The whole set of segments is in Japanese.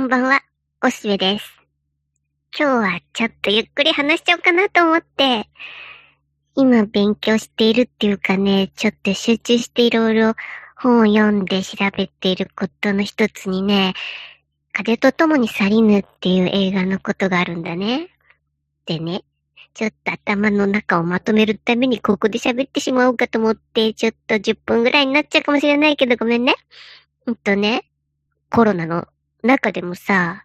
こんばんは、おしべです。今日はちょっとゆっくり話しちゃおうかなと思って、今勉強しているっていうかね、ちょっと集中していろいろ本を読んで調べていることの一つにね、風と共に去りぬっていう映画のことがあるんだね。でね、ちょっと頭の中をまとめるためにここで喋ってしまおうかと思って、ちょっと10分ぐらいになっちゃうかもしれないけどごめんね。うんとね、コロナの中でもさ、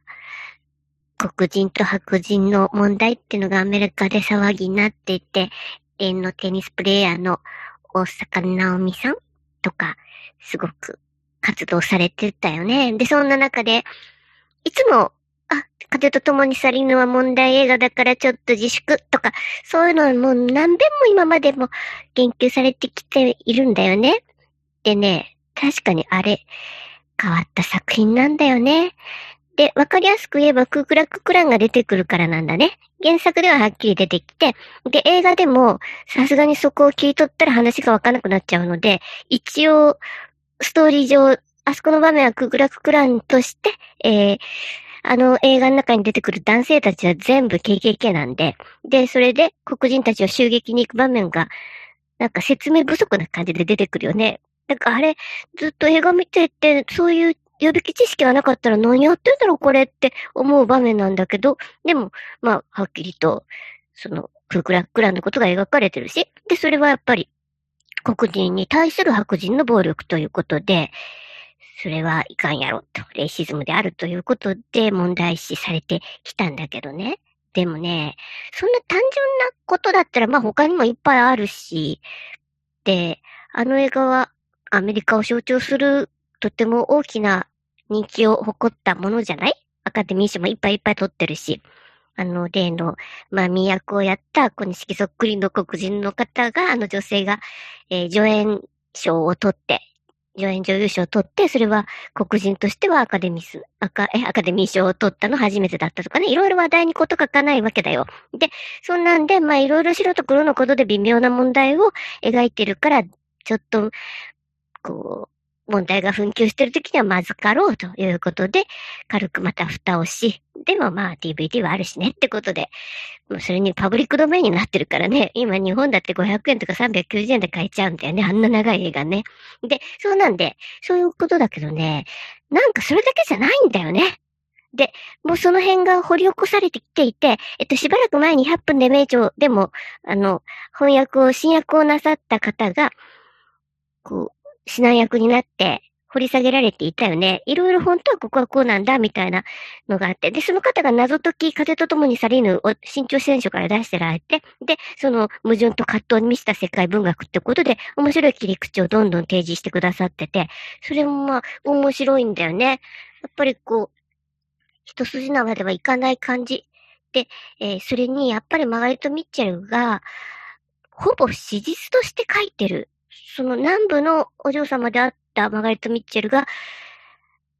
黒人と白人の問題っていうのがアメリカで騒ぎになっていて、永遠のテニスプレイヤーの大坂なおみさんとか、すごく活動されてたよね。で、そんな中で、いつも、あ、風と共に去りぬは問題映画だからちょっと自粛とか、そういうのはもう何遍も今までも言及されてきているんだよね。でね、確かにあれ、変わった作品なんだよね。で、わかりやすく言えば、クークラッククランが出てくるからなんだね。原作でははっきり出てきて、で、映画でも、さすがにそこを切り取ったら話がわかなくなっちゃうので、一応、ストーリー上、あそこの場面はクークラッククランとして、えー、あの映画の中に出てくる男性たちは全部 KKK なんで、で、それで黒人たちを襲撃に行く場面が、なんか説明不足な感じで出てくるよね。なんかあれ、ずっと映画見てて、そういう予備知識がなかったら何やってんだろうこれって思う場面なんだけど、でも、まあ、はっきりと、その、クークラックランのことが描かれてるし、で、それはやっぱり、黒人に対する白人の暴力ということで、それはいかんやろと、レイシズムであるということで問題視されてきたんだけどね。でもね、そんな単純なことだったら、まあ他にもいっぱいあるし、で、あの映画はアメリカを象徴するとても大きな人気を誇ったものじゃない？アカデミー賞もいっぱいいっぱい取ってるし、あの、例の、まあ、宮役をやった小錦そっくりの黒人の方が、あの女性が、えー、助演賞を取って、助演女優賞を取って、それは黒人としてはアカデミス、アカ、え、アカデミー賞を取ったの初めてだったとかね、いろいろ話題にこと書かないわけだよ。で、そんなんで、まあ、いろいろ白と黒のことで微妙な問題を描いてるから、ちょっと、こう、問題が紛糾してる時にはまずかろうということで、軽くまた蓋をし、でもまあ DVD はあるしねってことで、もうそれにパブリックドメインになってるからね、今日本だって500円とか390円で買えちゃうんだよね、あんな長い映画ね。で、そうなんで、そういうことだけどね、なんかそれだけじゃないんだよね。で、もうその辺が掘り起こされてきていて、えっと、しばらく前に100分で名著でも、あの、翻訳を、新訳をなさった方が、こう、指南役になって掘り下げられていたよね。いろいろ本当はここはこうなんだ、みたいなのがあって。で、その方が謎解き、風と共に去りぬを新潮選書から出してられて、で、その矛盾と葛藤に満ちた世界文学ってことで、面白い切り口をどんどん提示してくださってて、それもまあ、面白いんだよね。やっぱりこう、一筋縄ではいかない感じ。で、えー、それに、やっぱりマガレット・ミッチェルが、ほぼ史実として書いてるその南部のお嬢様であったマガレット・ミッチェルが、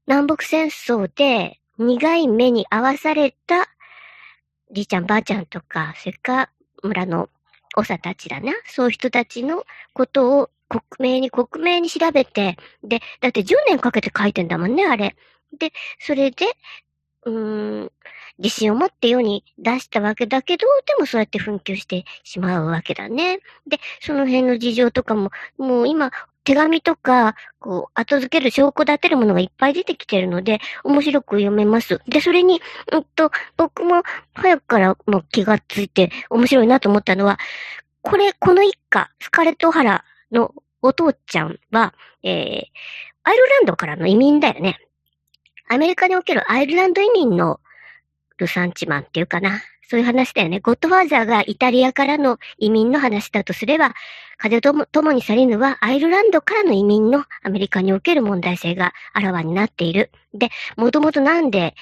南北戦争で苦い目に遭わされた、じいちゃんばあちゃんとか、それか村の長たちだな。そういう人たちのことを克明に克明に調べて、で、だって10年かけて書いてんだもんね、あれ。で、それで、うーん、自信を持って世に出したわけだけど、でもそうやって紛糾してしまうわけだね。で、その辺の事情とかも、もう今、手紙とか、こう、後付ける証拠立てるものがいっぱい出てきてるので、面白く読めます。で、それに、うんと、僕も早くからもう気がついて面白いなと思ったのは、これ、この一家、スカレット・ハラのお父ちゃんは、えー、アイルランドからの移民だよね。アメリカにおけるアイルランド移民のルサンチマンっていうかな。そういう話だよね。ゴッドファーザーがイタリアからの移民の話だとすれば、風とも共に去りぬはアイルランドからの移民のアメリカにおける問題性があらわになっている。で、もともとなんで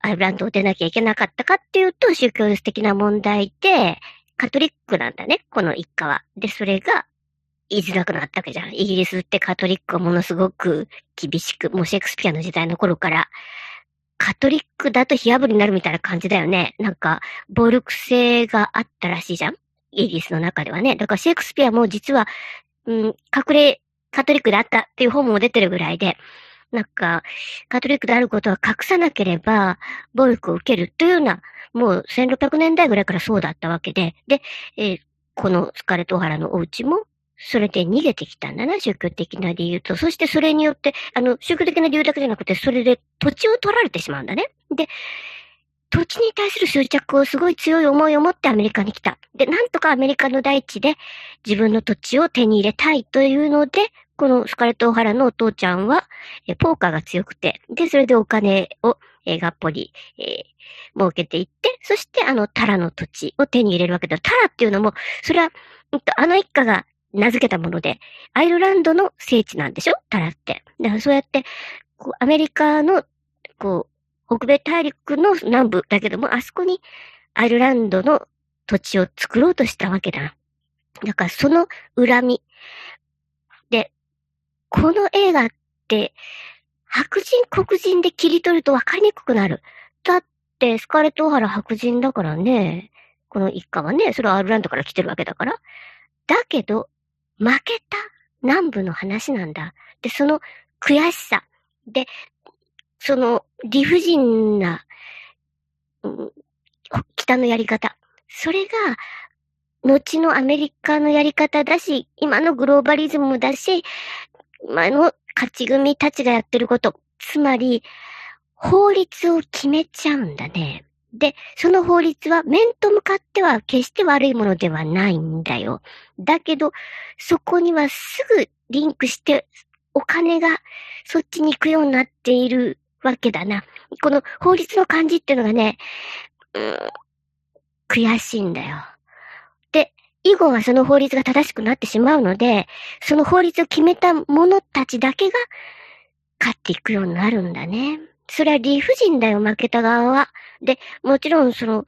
アイルランドを出なきゃいけなかったかっていうと、宗教的な問題で、カトリックなんだね、この一家は。で、それが言いづらくなったわけじゃん。イギリスってカトリックはものすごく厳しく、もうシェイクスピアの時代の頃から、カトリックだと火炙りになるみたいな感じだよね。なんか、暴力性があったらしいじゃんイギリスの中ではね。だからシェイクスピアも実は、うん、隠れカトリックであったっていう本も出てるぐらいで、なんか、カトリックであることは隠さなければ、暴力を受けるというような、もう1600年代ぐらいからそうだったわけで、で、えー、このスカレット・オハラのお家も、それで逃げてきたんだな、宗教的な理由と。そしてそれによって、あの、宗教的な理由だけじゃなくて、それで土地を取られてしまうんだね。で、土地に対する執着をすごい強い思いを持ってアメリカに来た。で、なんとかアメリカの大地で自分の土地を手に入れたいというので、このスカレット・オハラのお父ちゃんは、えポーカーが強くて、で、それでお金を、えがっぽり、えー、儲けていって、そしてあのタラの土地を手に入れるわけだ。タラっていうのも、それは、あの一家が名付けたもので、アイルランドの聖地なんでしょ？タラって。だからそうやって、こう、アメリカの、こう、北米大陸の南部だけども、あそこにアイルランドの土地を作ろうとしたわけだ。だからその恨み。で、この映画って、白人黒人で切り取ると分かりにくくなる。だって、スカーレット・オハラ白人だからね。この一家はね、それはアイルランドから来てるわけだから。だけど、負けた南部の話なんだ。で、その悔しさ。で、その理不尽な、うん、北のやり方。それが、後のアメリカのやり方だし、今のグローバリズムだし、今の勝ち組たちがやってること。つまり、法律を決めちゃうんだね。で、その法律は面と向かっては決して悪いものではないんだよ。だけど、そこにはすぐリンクしてお金がそっちに行くようになっているわけだな。この法律の感じっていうのがね、うん、悔しいんだよ。で、以後はその法律が正しくなってしまうので、その法律を決めた者たちだけが勝っていくようになるんだね。それは理不尽だよ、負けた側は。で、もちろんその、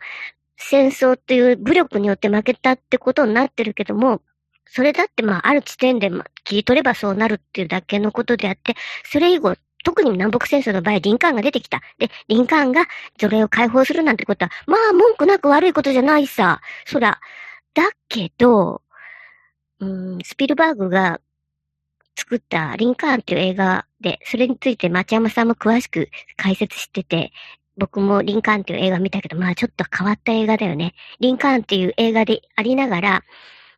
戦争っていう武力によって負けたってことになってるけども、それだってまあある地点で切り取ればそうなるっていうだけのことであって、それ以後特に南北戦争の場合、リンカーンが出てきた。で、リンカーンが奴隷を解放するなんてことは、まあ文句なく悪いことじゃないさ。そら。だけど、うん、スピルバーグが作ったリンカーンっていう映画で、それについて町山さんも詳しく解説してて、僕もリンカーンっていう映画見たけど、まあちょっと変わった映画だよね。リンカーンっていう映画でありながら、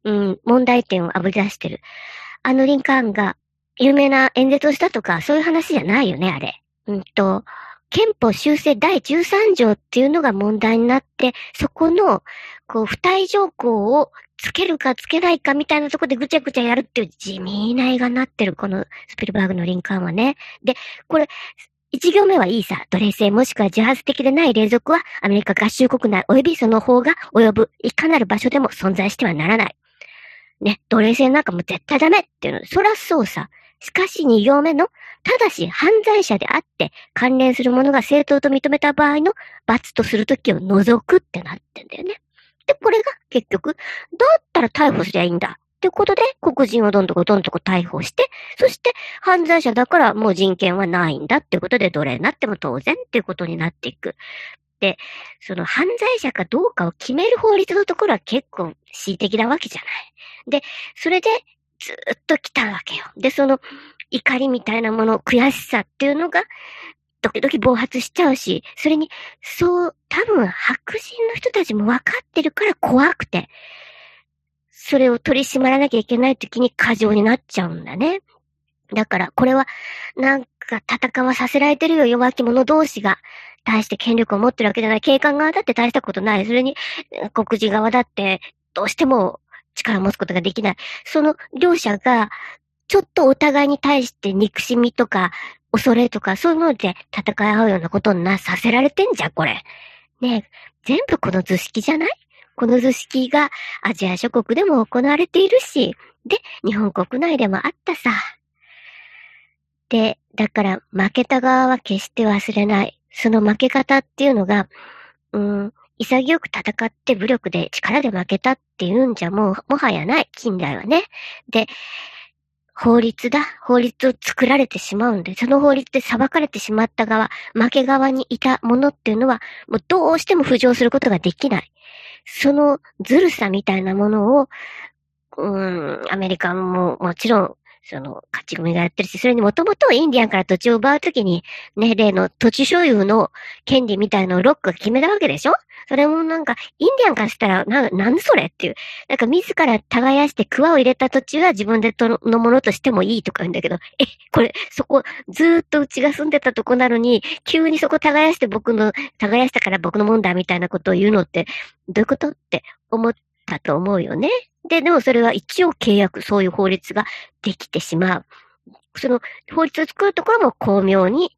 うん、問題点をあぶり出してる。あのリンカーンが有名な演説をしたとか、そういう話じゃないよね、あれ。うんと、憲法修正第13条っていうのが問題になって、そこの、こう、付帯条項をつけるかつけないかみたいなとこでぐちゃぐちゃやるっていう地味な映画になってる、このスピルバーグのリンカーンはね。で、これ、一行目はいいさ。奴隷制もしくは自発的でない隷属はアメリカ合衆国内及びその方が及ぶいかなる場所でも存在してはならない。ね、奴隷制なんかも絶対ダメっていうの。そらそうさ。しかし2行目の、ただし犯罪者であって関連するものが正当と認めた場合の罰とするときを除くってなってんだよね。で、これが結局、だったら逮捕すりゃいいんだ？ってことで、黒人をどんどこどんどこ逮捕して、そして犯罪者だからもう人権はないんだ？っていうことで奴隷になっても当然っていうことになっていく。で、その犯罪者かどうかを決める法律のところは結構恣意的なわけじゃない。で、それでずっと来たわけよ。で、その怒りみたいなもの、悔しさっていうのが、時々暴発しちゃうし、それに、そう、多分白人の人たちも分かってるから怖くて、それを取り締まらなきゃいけない時に過剰になっちゃうんだね。だから、これは、なんか戦わさせられてるよ、弱き者同士が。大して権力を持ってるわけじゃない。警官側だって大したことない。それに、黒人側だって、どうしても力を持つことができない。その両者が、ちょっとお互いに対して憎しみとか、恐れとか、そういうので戦い合うようなことにな、させられてんじゃん、これ。ねえ、全部この図式じゃない？この図式がアジア諸国でも行われているし、で、日本国内でもあったさ。で、だから負けた側は決して忘れない。その負け方っていうのが、うん、潔く戦って武力で力で負けたっていうんじゃもう、もはやない、近代はね。で、法律だ。法律を作られてしまうんで、その法律で裁かれてしまった側、負け側にいたものっていうのは、もうどうしても浮上することができない。そのずるさみたいなものを、うん、アメリカももちろんその、勝ち組がやってるし、それにもともとインディアンから土地を奪うときに、ね、例の土地所有の権利みたいのをロックが決めたわけでしょ？それもなんか、インディアンからしたら、な、なんそれっていう。なんか自ら耕して桑を入れた土地は自分でとのものとしてもいいとか言うんだけど、え、これ、そこ、ずっとうちが住んでたとこなのに、急にそこ耕して僕の、耕したから僕のもんだみたいなことを言うのって、どういうこと？って思ったと思うよね。で、でもそれは一応契約、そういう法律ができてしまう。その法律を作るところも巧妙に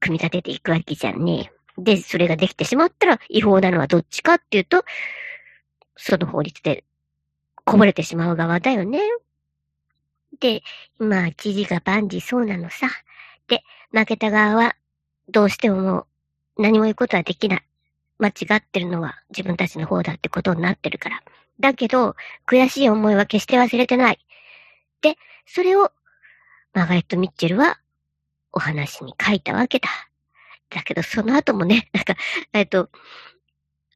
組み立てていくわけじゃんね。で、それができてしまったら違法なのはどっちかっていうと、その法律でこぼれてしまう側だよね。で、まあ、知事が万事そうなのさ。で、負けた側は、どうしてももう、何も言うことはできない。間違ってるのは自分たちの方だってことになってるから。だけど、悔しい思いは決して忘れてない。で、それを、マガレット・ミッチェルは、お話に書いたわけだ。だけど、その後もね、なんか、えっと、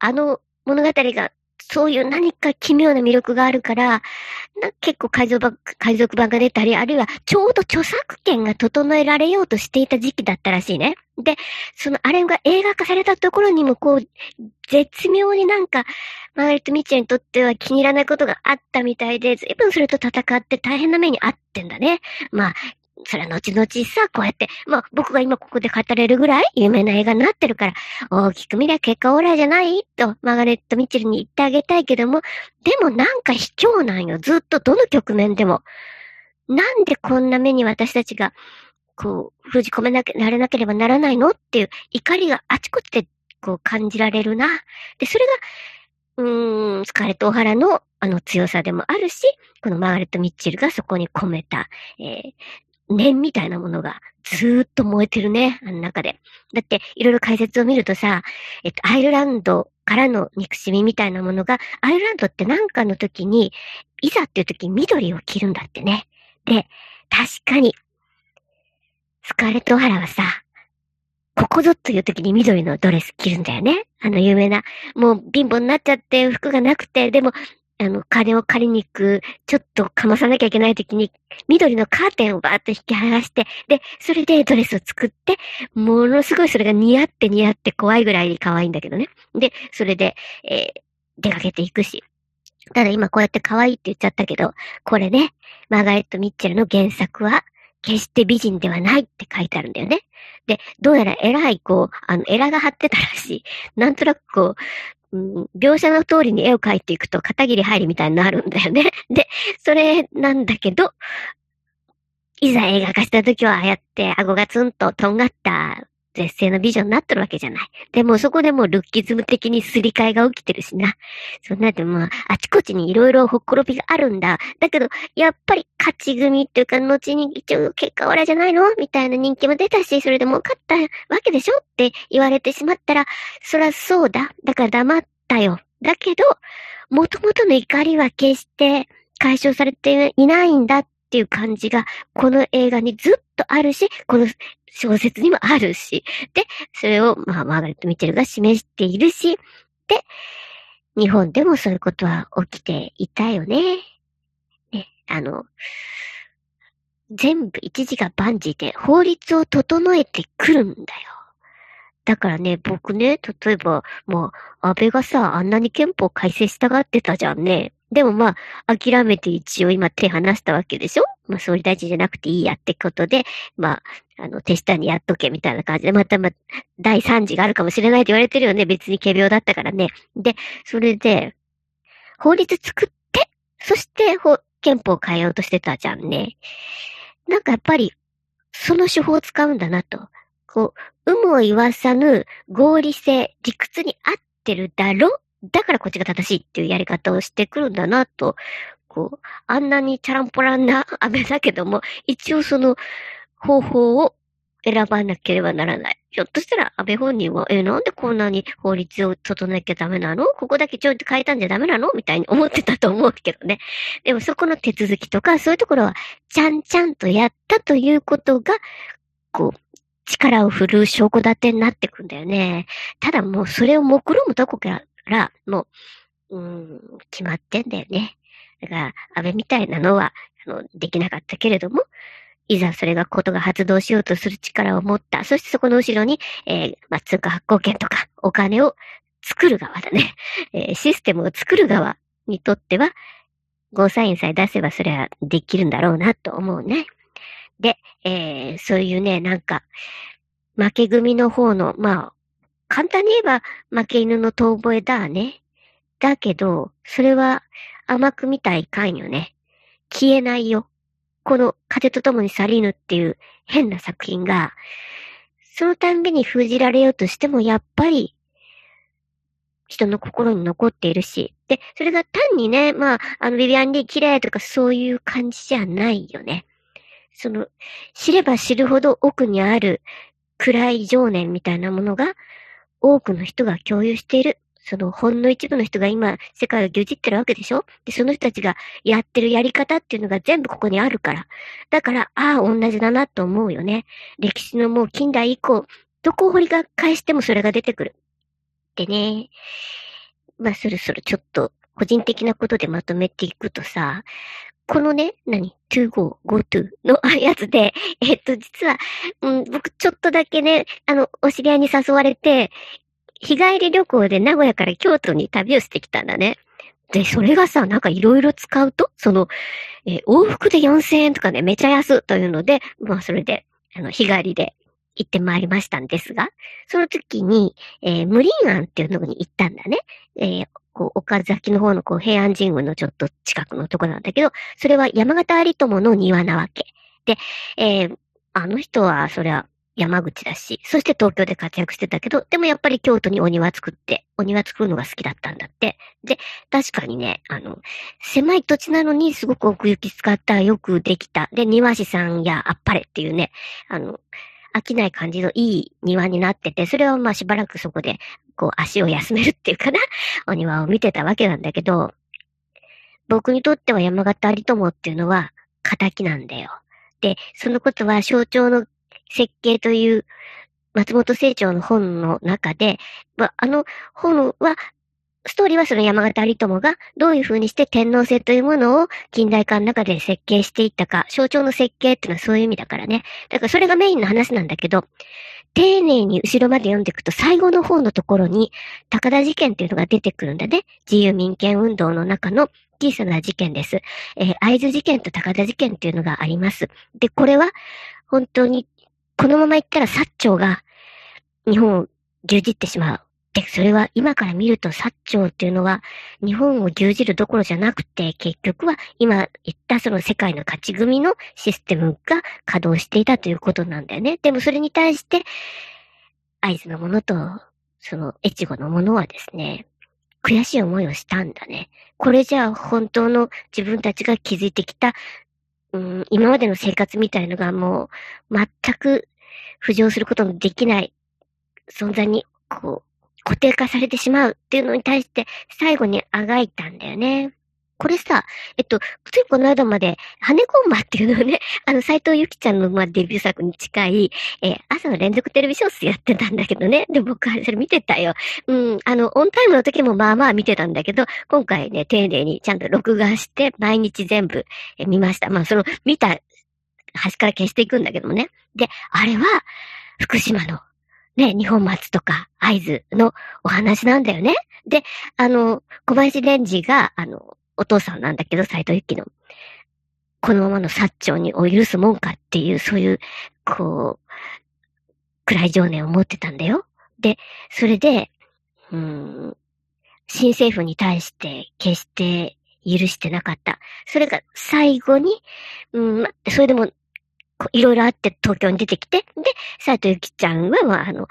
あの物語がそういう何か奇妙な魅力があるから、な結構海賊版海賊版が出たり、あるいはちょうど著作権が整えられようとしていた時期だったらしいね。で、そのあれが映画化されたところにもこう、絶妙になんか、マーガレット・ミッチェにとっては気に入らないことがあったみたいで、随分それと戦って大変な目にあってんだね。まあ、それは後々さ、こうやって、まあ僕が今ここで語れるぐらい有名な映画になってるから、大きく見りゃ結果オーライじゃない？と、マーガレット・ミッチェルに言ってあげたいけども、でもなんか卑怯なんよ。ずっとどの局面でも。なんでこんな目に私たちが、こう、封じ込めなけ、られなければならないの？っていう怒りがあちこちで、こう感じられるな。で、それが、うーん、スカーレット・オハラのあの強さでもあるし、このマーガレット・ミッチェルがそこに込めた、えー、念みたいなものがずーっと燃えてるね、あの中で。だって、いろいろ解説を見るとさ、えっと、アイルランドからの憎しみみたいなものが、アイルランドってなんかの時に、いざっていう時に緑を着るんだってね。で、確かに、スカーレット・オハラはさ、ここぞという時に緑のドレス着るんだよね。あの有名な、もう貧乏になっちゃって服がなくて、でもあの、金を借りに行く、ちょっとかまさなきゃいけない時に、緑のカーテンをバーッと引き剥がして、で、それでドレスを作って、ものすごいそれが似合って似合って怖いぐらいに可愛いんだけどね。で、それで、えー、出かけていくし。ただ今こうやって可愛いって言っちゃったけど、これね、マーガレット・ミッチェルの原作は、決して美人ではないって書いてあるんだよね。で、どうやら偉い、こう、あの、エラが張ってたらしい。なんとなくこう、うん、描写の通りに絵を描いていくと片桐入りみたいになるんだよね。で、それなんだけど、いざ映画化した時はああやって顎がツンととんがった絶世の美女になってるわけじゃない。でもそこでもうルッキズム的にすり替えが起きてるしな。そんなでもあちこちにいろいろほっころびがあるんだ。だけど、やっぱり勝ち組っていうか、後に一応結果オラじゃないの？みたいな人気も出たし、それでも勝ったわけでしょ？って言われてしまったら、そらそうだ。だから黙ったよ。だけど、もともとの怒りは決して解消されていないんだっていう感じが、この映画にずっとあるし、この小説にもあるし、で、それを、まあ、マーガレット・ミッチェルが示しているし、で、日本でもそういうことは起きていたよね。ね、あの、全部一時が万事で法律を整えてくるんだよ。だからね、僕ね、例えば、もう、安倍がさ、あんなに憲法改正したがってたじゃんね。でもまあ、諦めて一応今手離したわけでしょ？まあ、総理大臣じゃなくていいやってことで、まあ、あの、手下にやっとけみたいな感じで、またま、第3次があるかもしれないって言われてるよね。別に仮病だったからね。で、それで、法律作って、そして法、憲法を変えようとしてたじゃんね。なんかやっぱり、その手法を使うんだなと。こう、有無を言わさぬ合理性、理屈に合ってるだろ？だからこっちが正しいっていうやり方をしてくるんだなと、こう、あんなにチャランポランな 安倍だけども、一応その方法を選ばなければならない。ひょっとしたら安倍本人は、え、なんでこんなに法律を整えなきゃダメなの？ここだけちょいと変えたんじゃダメなの？みたいに思ってたと思うけどね。でもそこの手続きとか、そういうところは、ちゃんちゃんとやったということが、こう、力を振るう証拠立てになってくんだよね。ただもうそれを目論むとこから、もう、うん、決まってんだよね。だから、安倍みたいなのは、あの、できなかったけれども、いざそれがことが発動しようとする力を持った。そしてそこの後ろに、えー、まあ、通貨発行権とかお金を作る側だね。えー、システムを作る側にとっては、ゴーサインさえ出せばそれはできるんだろうなと思うね。で、えー、そういうね、なんか、負け組の方の、まあ、簡単に言えば負け犬の遠吠えだね。だけど、それは甘く見たいかんよね。消えないよ。この風と共に去りぬっていう変な作品が、そのたんびに封じられようとしても、やっぱり、人の心に残っているし。で、それが単にね、まあ、あの、ビビアン・リー綺麗とかそういう感じじゃないよね。その、知れば知るほど奥にある暗い情念みたいなものが、多くの人が共有している。そのほんの一部の人が今、世界を牛耳ってるわけでしょ？で、その人たちがやってるやり方っていうのが全部ここにあるから。だから、ああ、同じだなと思うよね。歴史のもう近代以降、どこを掘りが返してもそれが出てくる。でね、まあ、そろそろちょっと、個人的なことでまとめていくとさ、このね、何 ?to go, go to のやつで、えっと、実は、うん、僕ちょっとだけね、あの、お知り合いに誘われて、日帰り旅行で名古屋から京都に旅をしてきたんだね。で、それがさ、なんかいろいろ使うと、その、えー、往復で4000円とかね、めちゃ安というので、まあそれで、あの、日帰りで行ってまいりましたんですが、その時に、えー、無林庵っていうのに行ったんだね。えー、こう、岡崎の方のこう、平安神宮のちょっと近くのとこなんだけど、それは山形有友の庭なわけ。で、えー、あの人は、それは、山口だし、そして東京で活躍してたけど、でもやっぱり京都にお庭作って、お庭作るのが好きだったんだって。で、確かにね、あの、狭い土地なのにすごく奥行き使ったよくできた。で、庭師さんやあっぱれっていうね、あの、飽きない感じのいい庭になってて、それはまあしばらくそこで、こう足を休めるっていうかな、お庭を見てたわけなんだけど、僕にとっては山形有友っていうのは、仇なんだよ。で、そのことは象徴の設計という松本清張の本の中で、まあの本はストーリーはその山形有友がどういう風にして天皇制というものを近代化の中で設計していったか、象徴の設計っていうのはそういう意味だからね。だからそれがメインの話なんだけど、丁寧に後ろまで読んでいくと最後の方のところに高田事件っていうのが出てくるんだね。自由民権運動の中の小さな事件です。えー、合図事件と高田事件っていうのがあります。で、これは本当にこのまま行ったら薩長が日本を牛耳ってしまう。で、それは今から見ると薩長っていうのは日本を牛耳るどころじゃなくて結局は今言ったその世界の勝ち組のシステムが稼働していたということなんだよね。でもそれに対して合図のものとその越後のものはですね、悔しい思いをしたんだね。これじゃあ本当の自分たちが築いてきた、うん、今までの生活みたいのがもう全く浮上することのできない存在にこう固定化されてしまうっていうのに対して最後にあがいたんだよね。これさ、えっと、ついこの間まで、羽コンマっていうのをね、あの、斎藤由貴ちゃんの、まあ、デビュー作に近い、えー、朝の連続テレビ小説やってたんだけどね。で、僕はそれ見てたよ。うん、あの、オンタイムの時もまあまあ見てたんだけど、今回ね、丁寧にちゃんと録画して、毎日全部、え見ました。まあ、その、見た、端から消していくんだけどもね。で、あれは、福島のね、日本松とか合図のお話なんだよね。で、あの、小林蓮司が、あの、お父さんなんだけど、斎藤由紀の、このままの薩長にお許すもんかっていう、そういう、こう、暗い情念を持ってたんだよ。で、それで、うん、新政府に対して決して許してなかった。それが最後に、うん、それでもいろいろあって東京に出てきて、で、斉藤由貴ちゃんは、まあ、あの、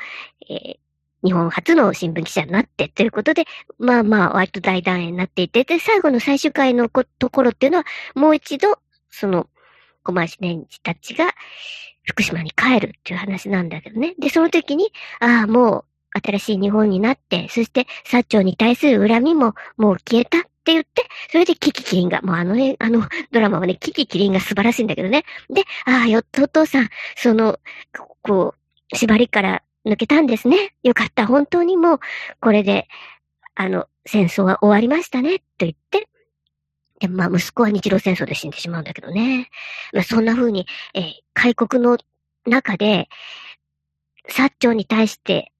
えー、日本初の新聞記者になって、ということで、まあまあ、割と大団円になっていて、で、最後の最終回のところっていうのは、もう一度、その、小林年次たちが、福島に帰るっていう話なんだけどね。で、その時に、ああ、もう、新しい日本になって、そして、薩長に対する恨みももう消えたって言って、それでキキキリンが、もうあの、ねあのドラマはね、キキキリンが素晴らしいんだけどね。で、ああ、よっとお父さん、その、こう、縛りから抜けたんですね。よかった。本当にもう、これで、あの、戦争は終わりましたね。と言って、で、まあ、息子は日露戦争で死んでしまうんだけどね。まあ、そんな風に、えー、開国の中で、薩長に対して、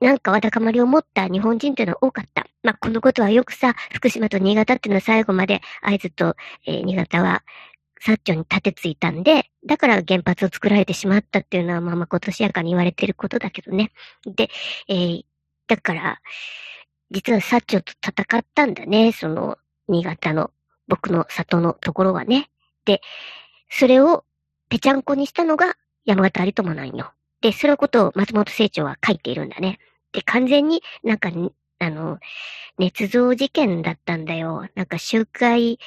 なんかわだかまりを持った日本人というのは多かった。まあ、このことはよくさ、福島と新潟っていうのは最後まで会津と、えー、新潟は薩長に立てついたんで、だから原発を作られてしまったっていうのは、まあまあ今年やかに言われてることだけどね。で、えー、だから、実は薩長と戦ったんだね、その、新潟の、僕の里のところはね。で、それをぺちゃんこにしたのが山形有友なんよ。で、そのことを松本清張は書いているんだね。で、完全になんか、あの、捏造事件だったんだよ。なんか集会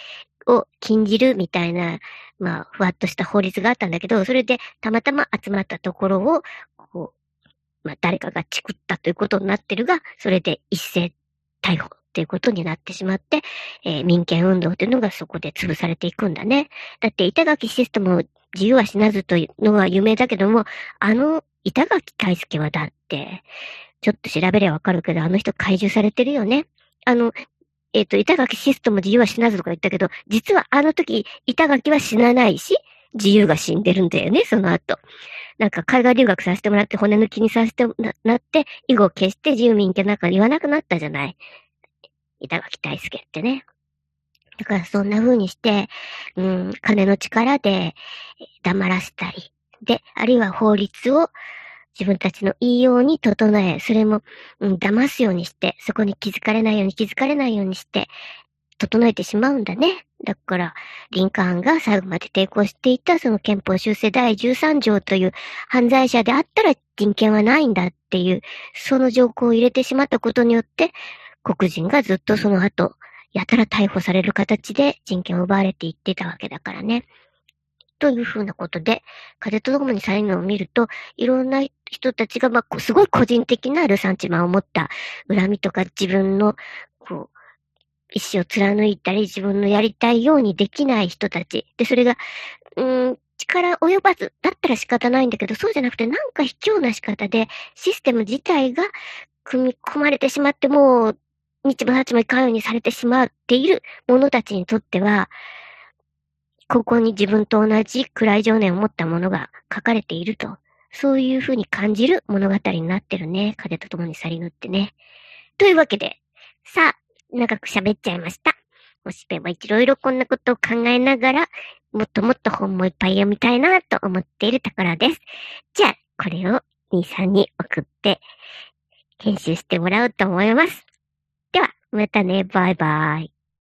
を禁じるみたいな、まあ、ふわっとした法律があったんだけど、それでたまたま集まったところを、こう、まあ、誰かがチクったということになってるが、それで一斉逮捕っていうことになってしまって、えー、民権運動っていうのがそこで潰されていくんだね。だって板垣システムを自由は死なずというのは有名だけども、あの板垣大輔はだって、ちょっと調べればわかるけど、あの人怪獣されてるよね。あの、えっ、ー、と、板垣システム自由は死なずとか言ったけど、実はあの時、板垣は死なないし、自由が死んでるんだよね、その後。なんか海外留学させてもらって骨抜きにさせてななって、以後消して自由民権なんか言わなくなったじゃない。板垣大輔ってね。だからそんな風にして、うん、金の力で黙らせたり、で、あるいは法律を自分たちのいいように整え、それも、うん、騙すようにして、そこに気づかれないように気づかれないようにして、整えてしまうんだね。だから、リンカーンが最後まで抵抗していたその憲法修正第13条という犯罪者であったら人権はないんだっていう、その条項を入れてしまったことによって、黒人がずっとその後、やたら逮捕される形で人権を奪われていってたわけだからね。というふうなことで、風と共にされるのを見ると、いろんな人たちが、まあ、すごい個人的なルサンチマンを持った恨みとか自分の、こう、意志を貫いたり、自分のやりたいようにできない人たち。で、それが、うん、力及ばずだったら仕方ないんだけど、そうじゃなくてなんか卑怯な仕方で、システム自体が組み込まれてしまって、もう、日も立ちもいかんようにされてしまっている者たちにとっては、ここに自分と同じ暗い情念を持ったものが書かれていると、そういうふうに感じる物語になってるね。風と共に去りぬってね。というわけで、さあ、長く喋っちゃいました。もしべはいろいろこんなことを考えながら、もっともっと本もいっぱい読みたいなと思っているところです。じゃあ、これを兄さんに送って、編集してもらおうと思います。では、またね、バイバイ。